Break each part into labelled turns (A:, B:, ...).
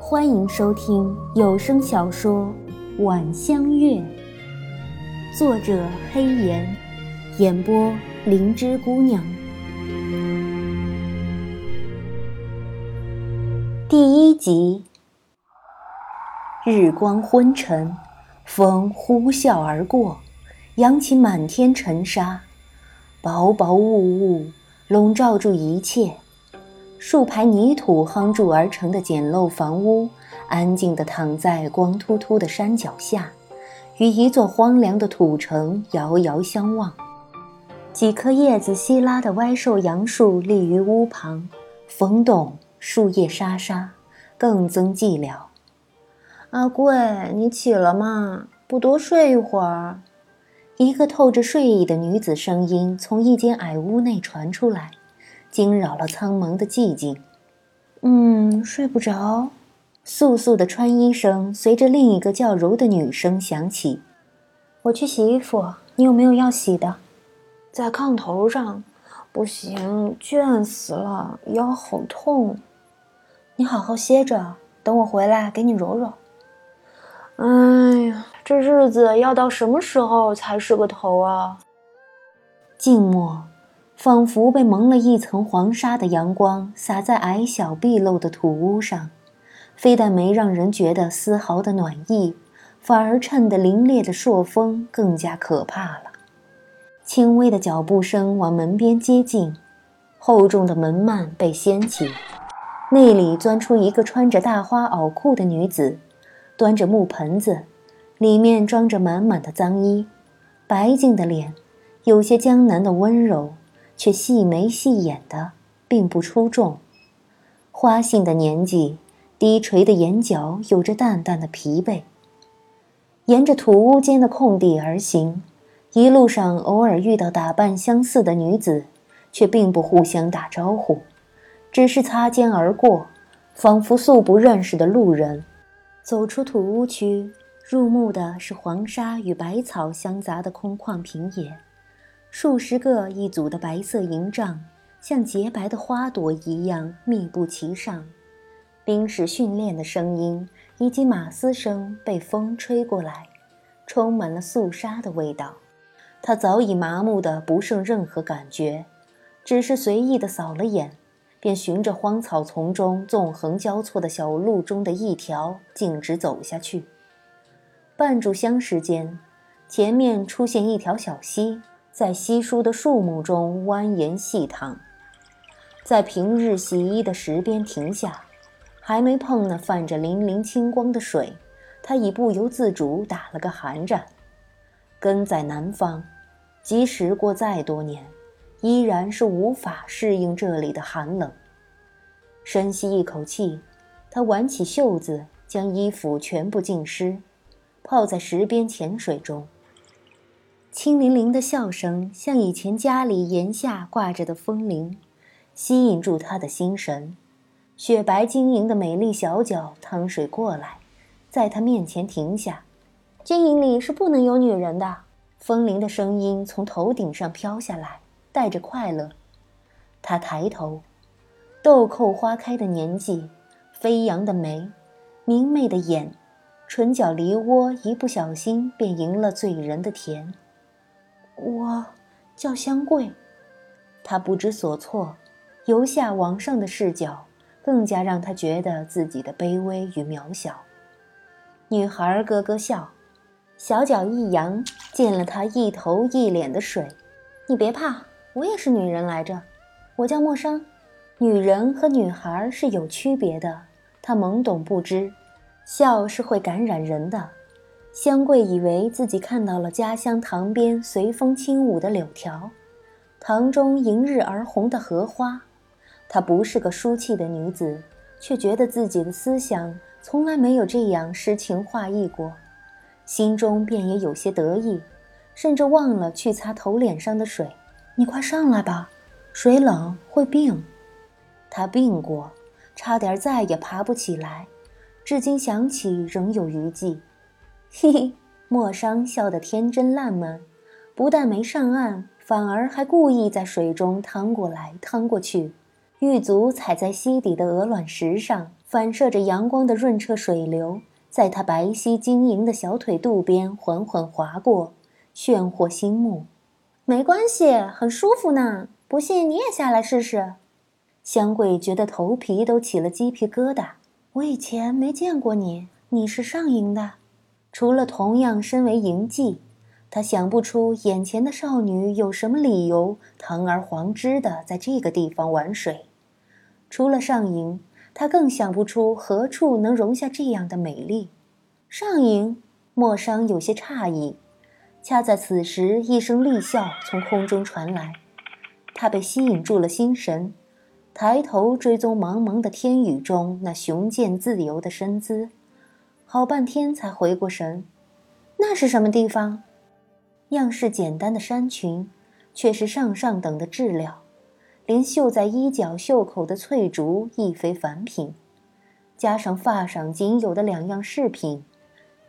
A: 欢迎收听有声小说《晚香月》，作者黑岩，演播灵芝姑娘。第一集。日光昏沉，风呼啸而过，扬起满天尘沙，薄薄雾雾笼罩住一切。数排泥土夯筑而成的简陋房屋，安静地躺在光秃秃的山脚下，与一座荒凉的土城遥遥相望。几棵叶子稀拉的歪瘦杨树立于屋旁，风动，树叶沙沙，更增寂寥。阿贵，你起了吗？不多睡一会儿。一个透着睡意的女子声音从一间矮屋内传出来。惊扰了苍茫的寂静。嗯，睡不着。簌簌的穿衣声随着另一个叫柔的女声响起。我去洗衣服，你有没有要洗的？在炕头上。不行，倦死了，腰好痛。你好好歇着，等我回来给你揉揉。哎呀，这日子要到什么时候才是个头啊？静默。仿佛被蒙了一层黄沙的阳光洒在矮小闭漏的土屋上，非但没让人觉得丝毫的暖意，反而衬得凛冽的朔风更加可怕了。轻微的脚步声往门边接近，厚重的门幔被掀起，内里钻出一个穿着大花袄裤的女子，端着木盆子，里面装着满满的脏衣，白净的脸，有些江南的温柔。却细眉细眼的，并不出众。花性的年纪，低垂的眼角有着淡淡的疲惫。沿着土屋间的空地而行，一路上偶尔遇到打扮相似的女子，却并不互相打招呼，只是擦肩而过，仿佛素不认识的路人。走出土屋区，入目的是黄沙与百草相杂的空旷平野。数十个一组的白色营帐，像洁白的花朵一样密布其上。兵士训练的声音以及马嘶声被风吹过来，充满了肃杀的味道。他早已麻木的不剩任何感觉，只是随意的扫了眼，便循着荒草丛中纵横交错的小路中的一条径直走下去。半炷香时间，前面出现一条小溪。在稀疏的树木中蜿蜒细淌，在平日洗衣的石边停下，还没碰那泛着粼粼清光的水，他已不由自主打了个寒战。根在南方，即使过再多年，依然是无法适应这里的寒冷。深吸一口气，他挽起袖子，将衣服全部浸湿，泡在石边浅水中。清灵灵的笑声，像以前家里檐下挂着的风铃，吸引住他的心神。雪白晶莹的美丽小脚趟水过来，在他面前停下。军营里是不能有女人的。风铃的声音从头顶上飘下来，带着快乐。他抬头，豆蔻花开的年纪，飞扬的眉，明媚的眼，唇角梨窝一不小心便赢了醉人的甜。我叫香桂，他不知所措，由下往上的视角更加让他觉得自己的卑微与渺小。女孩咯咯笑，小脚一扬，溅了他一头一脸的水。你别怕，我也是女人来着，我叫莫商。女人和女孩是有区别的，他懵懂不知，笑是会感染人的。香桂以为自己看到了家乡塘边随风轻舞的柳条，塘中迎日而红的荷花。她不是个书气的女子，却觉得自己的思想从来没有这样诗情画意过，心中便也有些得意，甚至忘了去擦头脸上的水。你快上来吧，水冷会病。她病过，差点再也爬不起来，至今想起仍有余悸。嘿嘿，莫商笑得天真烂漫，不但没上岸，反而还故意在水中趟过来趟过去，玉足踩在溪底的鹅卵石上，反射着阳光的润澈水流，在他白皙晶莹的小腿肚边缓缓划过，炫惑心目。
B: 没关系，很舒服呢。不信你也下来试试。
A: 香桂觉得头皮都起了鸡皮疙瘩。我以前没见过你，你是上营的？除了同样身为营妓，他想不出眼前的少女有什么理由堂而皇之的在这个地方玩水。除了上营，他更想不出何处能容下这样的美丽。
B: 上营，
A: 莫商有些诧异。恰在此时，一声厉笑从空中传来，他被吸引住了心神，抬头追踪茫茫的天宇中那雄健自由的身姿，好半天才回过神。
B: 那是什么地方？
A: 样式简单的衫裙，却是上上等的质料。连绣在衣角袖口的翠竹亦非凡品，加上发上仅有的两样饰品，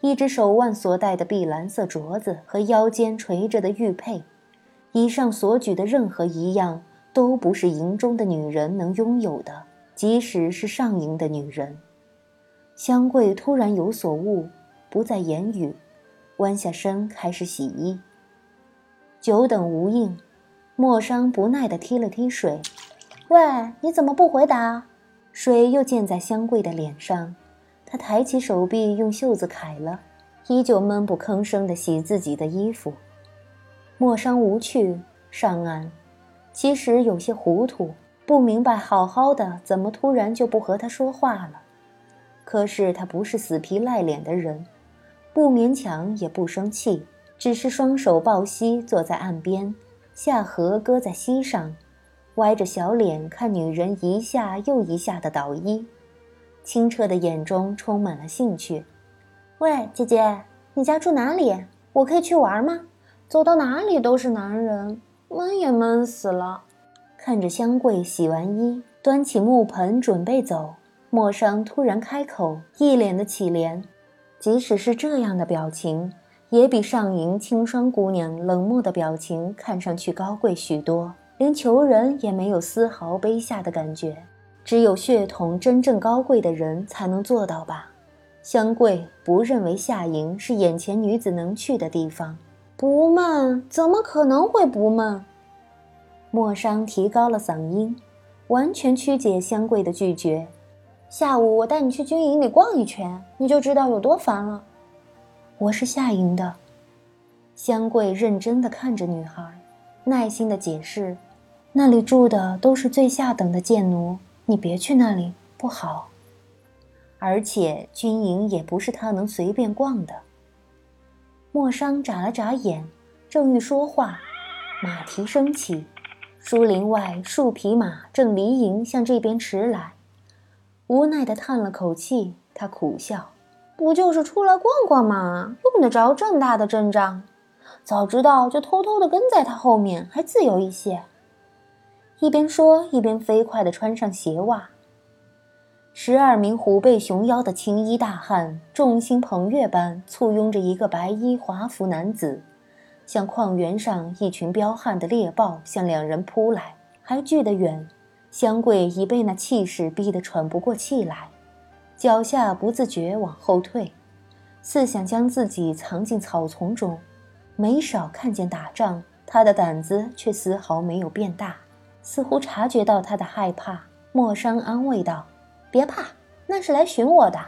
A: 一只手腕所戴的碧蓝色镯子和腰间垂着的玉佩，以上所举的任何一样都不是营中的女人能拥有的，即使是上营的女人。香桂突然有所悟，不再言语，弯下身开始洗衣。久等无应。莫商不耐地踢了踢水，“
B: 喂，你怎么不回答？”
A: 水又溅在香桂的脸上，他抬起手臂用袖子揩了，依旧闷不吭声地洗自己的衣服。莫商无趣，上岸，其实有些糊涂，不明白好好的怎么突然就不和他说话了。可是他不是死皮赖脸的人，不勉强也不生气，只是双手抱膝坐在岸边。下颌搁在膝上，歪着小脸看女人一下又一下的倒衣，清澈的眼中充满了兴趣。
B: 喂，姐姐，你家住哪里？我可以去玩吗？走到哪里都是男人，闷也闷死了。
A: 看着香桂洗完衣，端起木盆准备走，莫商突然开口，一脸的乞怜。即使是这样的表情。也比上营清霜姑娘冷漠的表情看上去高贵许多，连求人也没有丝毫卑下的感觉。只有血统真正高贵的人才能做到吧？香桂不认为夏营是眼前女子能去的地方，
B: 不闷，怎么可能会不闷？
A: 莫商提高了嗓音，完全曲解香桂的拒绝。
B: 下午我带你去军营里逛一圈，你就知道有多烦了。
A: 我是夏营的，香桂认真地看着女孩，耐心的解释：“那里住的都是最下等的贱奴，你别去那里，不好。而且军营也不是他能随便逛的。”莫商眨了眨眼，正欲说话，马蹄声起，树林外数匹马正离营向这边驰来。无奈地叹了口气，他苦笑。
B: 不就是出来逛逛嘛？用得着这么大的阵仗？早知道就偷偷的跟在他后面，还自由一些。
A: 一边说，一边飞快地穿上鞋袜。十二名虎背熊腰的青衣大汉，众星捧月般簇拥着一个白衣华服男子，像旷原上一群彪悍的猎豹向两人扑来。还距得远，香桂已被那气势逼得喘不过气来。脚下不自觉往后退，似想将自己藏进草丛中。没少看见打仗，他的胆子却丝毫没有变大，似乎察觉到他的害怕。莫商安慰道：“别怕，那是来寻我的。”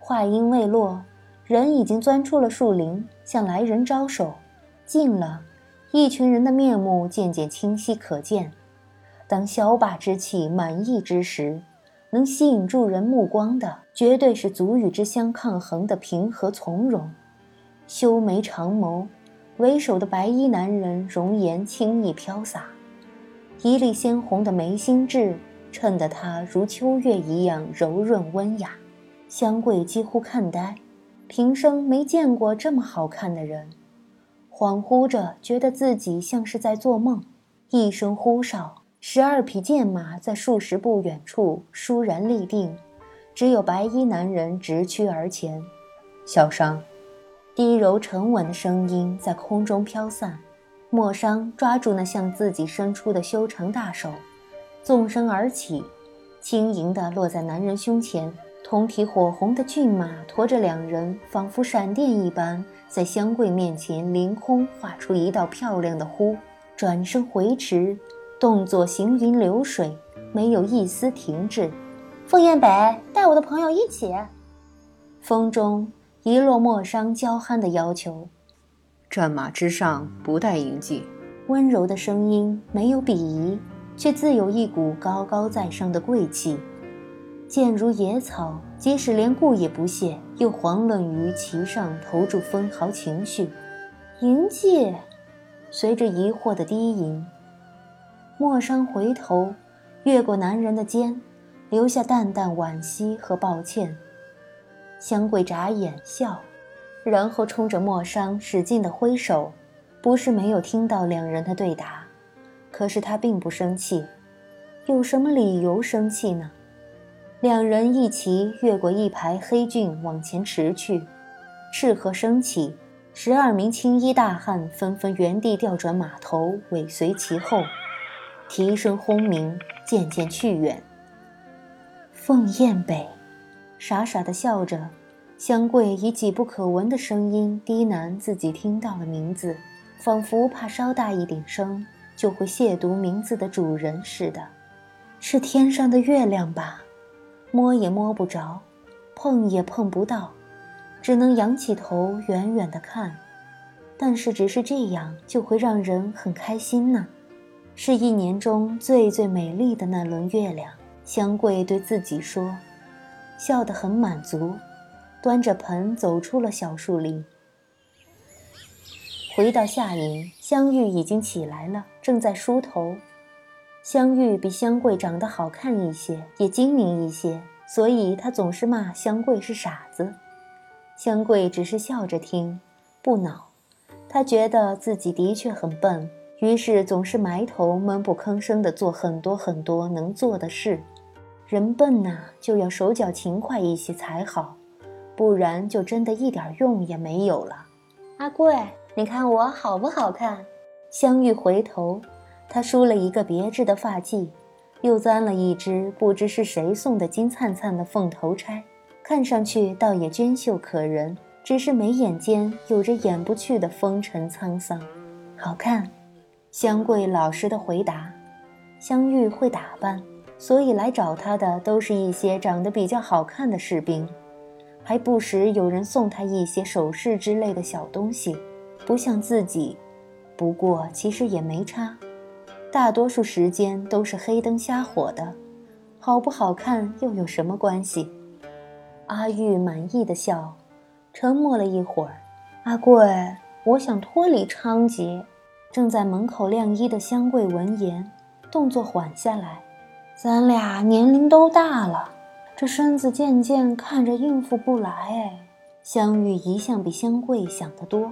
A: 话音未落，人已经钻出了树林，向来人招手。近了，一群人的面目渐渐清晰可见。当骁霸之气满溢之时。能吸引住人目光的，绝对是足与之相抗衡的平和从容。修眉长眸，为首的白衣男人容颜轻易飘洒，一粒鲜红的眉心痣衬得他如秋月一样柔润温雅。香桂几乎看呆，平生没见过这么好看的人，恍惚着觉得自己像是在做梦。一声呼哨。十二匹剑马在数十步远处倏然立定，只有白衣男人直驱而前。小商，低柔沉稳的声音在空中飘散。莫商抓住那向自己伸出的修长大手，纵身而起，轻盈地落在男人胸前。通体火红的骏马驮着两人，仿佛闪电一般，在香桂面前凌空画出一道漂亮的弧，转身回驰，动作行云流水，没有一丝停滞。
B: 凤燕北，带我的朋友一起。
A: 风中一落陌商娇憨的要求。
C: 战马之上不带营记。
A: 温柔的声音没有鄙夷，却自有一股高高在上的贵气。健如野草，即使连顾也不屑，又遑论于其上投注分毫情绪。营界，随着疑惑的低吟，莫商回头，越过男人的肩，留下淡淡惋惜和抱歉。香桂眨眼笑，然后冲着莫商使劲的挥手。不是没有听到两人的对答，可是他并不生气，有什么理由生气呢？两人一齐越过一排黑骏往前驰去，斥喝声起，十二名青衣大汉纷纷原地调转马头，尾随其后，蹄声轰鸣，渐渐去远。凤燕北，傻傻的笑着，香桂以几不可闻的声音低喃自己听到了名字，仿佛怕稍大一点声就会亵渎名字的主人似的。是天上的月亮吧？摸也摸不着，碰也碰不到，只能仰起头远远的看。但是只是这样就会让人很开心呢。是一年中最最美丽的那轮月亮，香桂对自己说，笑得很满足，端着盆走出了小树林。回到夏营，香玉已经起来了，正在梳头。香玉比香桂长得好看一些，也精明一些，所以她总是骂香桂是傻子。香桂只是笑着听，不恼。她觉得自己的确很笨，于是总是埋头闷不吭声地做很多很多能做的事。人笨呐，就要手脚勤快一些才好，不然就真的一点用也没有了。
B: 阿贵，你看我好不好看？
A: 香玉回头。他梳了一个别致的发髻，又簪了一只不知是谁送的金灿灿的凤头钗，看上去倒也娟秀可人，只是眉眼间有着掩不去的风尘沧桑。好看，香桂老实的回答。香玉会打扮，所以来找她的都是一些长得比较好看的士兵，还不时有人送她一些首饰之类的小东西，不像自己。不过其实也没差。大多数时间都是黑灯瞎火的，好不好看又有什么关系？阿玉满意的笑，沉默了一会儿。阿贵，我想脱离娼妓。正在门口晾衣的香桂闻言，动作缓下来。咱俩年龄都大了，这身子渐渐看着应付不来。哎，香玉一向比香桂想得多，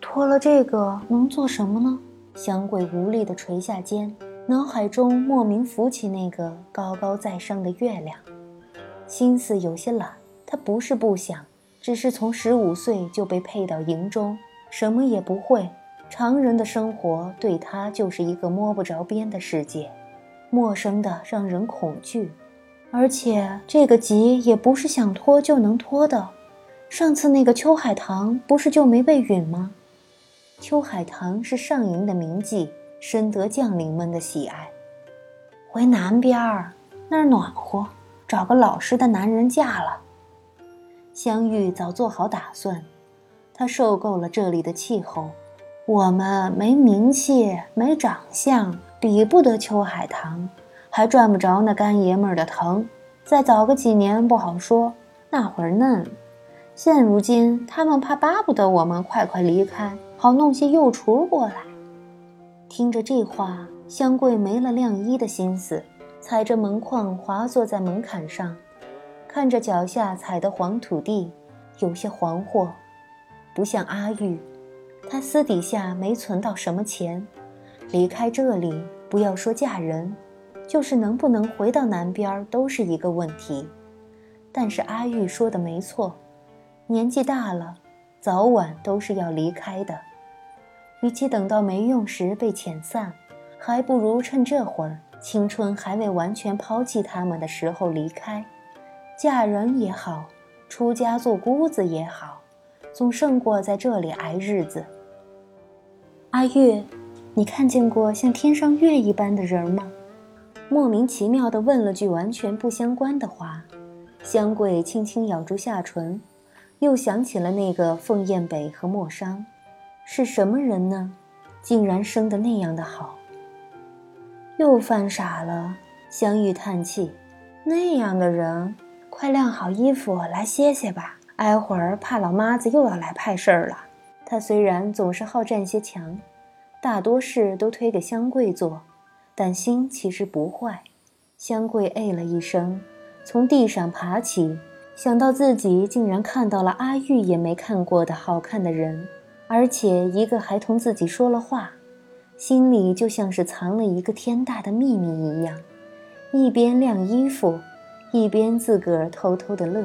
A: 脱了这个能做什么呢？香桂无力地垂下肩，脑海中莫名浮起那个高高在上的月亮，心思有些懒。他不是不想，只是从十五岁就被配到营中，什么也不会。常人的生活对他就是一个摸不着边的世界，陌生的让人恐惧。而且这个急也不是想拖就能拖的。上次那个秋海棠不是就没被允吗？秋海棠是上营的名妓，深得将领们的喜爱。回南边儿，那儿暖和，找个老实的男人嫁了。香玉早做好打算，她受够了这里的气候。我们没名气，没长相，比不得秋海棠，还赚不着那干爷们儿的疼。再早个几年不好说，那会儿嫩。现如今，他们怕巴不得我们快快离开。好弄些幼雏过来。听着这话，香桂没了晾衣的心思，踩着门框滑坐在门槛上，看着脚下踩的黄土地，有些惶惑。不像阿玉，她私底下没存到什么钱，离开这里，不要说嫁人，就是能不能回到南边都是一个问题。但是阿玉说的没错，年纪大了，早晚都是要离开的。与其等到没用时被遣散，还不如趁这会儿青春还未完全抛弃他们的时候离开，嫁人也好，出家做姑子也好，总胜过在这里挨日子。阿月，你看见过像天上月一般的人吗？莫名其妙地问了句完全不相关的话。香桂轻轻咬住下唇，又想起了那个凤燕北和莫商，是什么人呢？竟然生得那样的好。又犯傻了，香玉叹气。那样的人，快晾好衣服来歇歇吧，挨会儿怕老妈子又要来派事儿了。他虽然总是好占些强，大多事都推给香桂做，但心其实不坏。香桂哎了一声，从地上爬起，想到自己竟然看到了阿玉也没看过的好看的人，而且一个还同自己说了话。心里就像是藏了一个天大的秘密一样，一边晾衣服，一边自个儿偷偷的乐。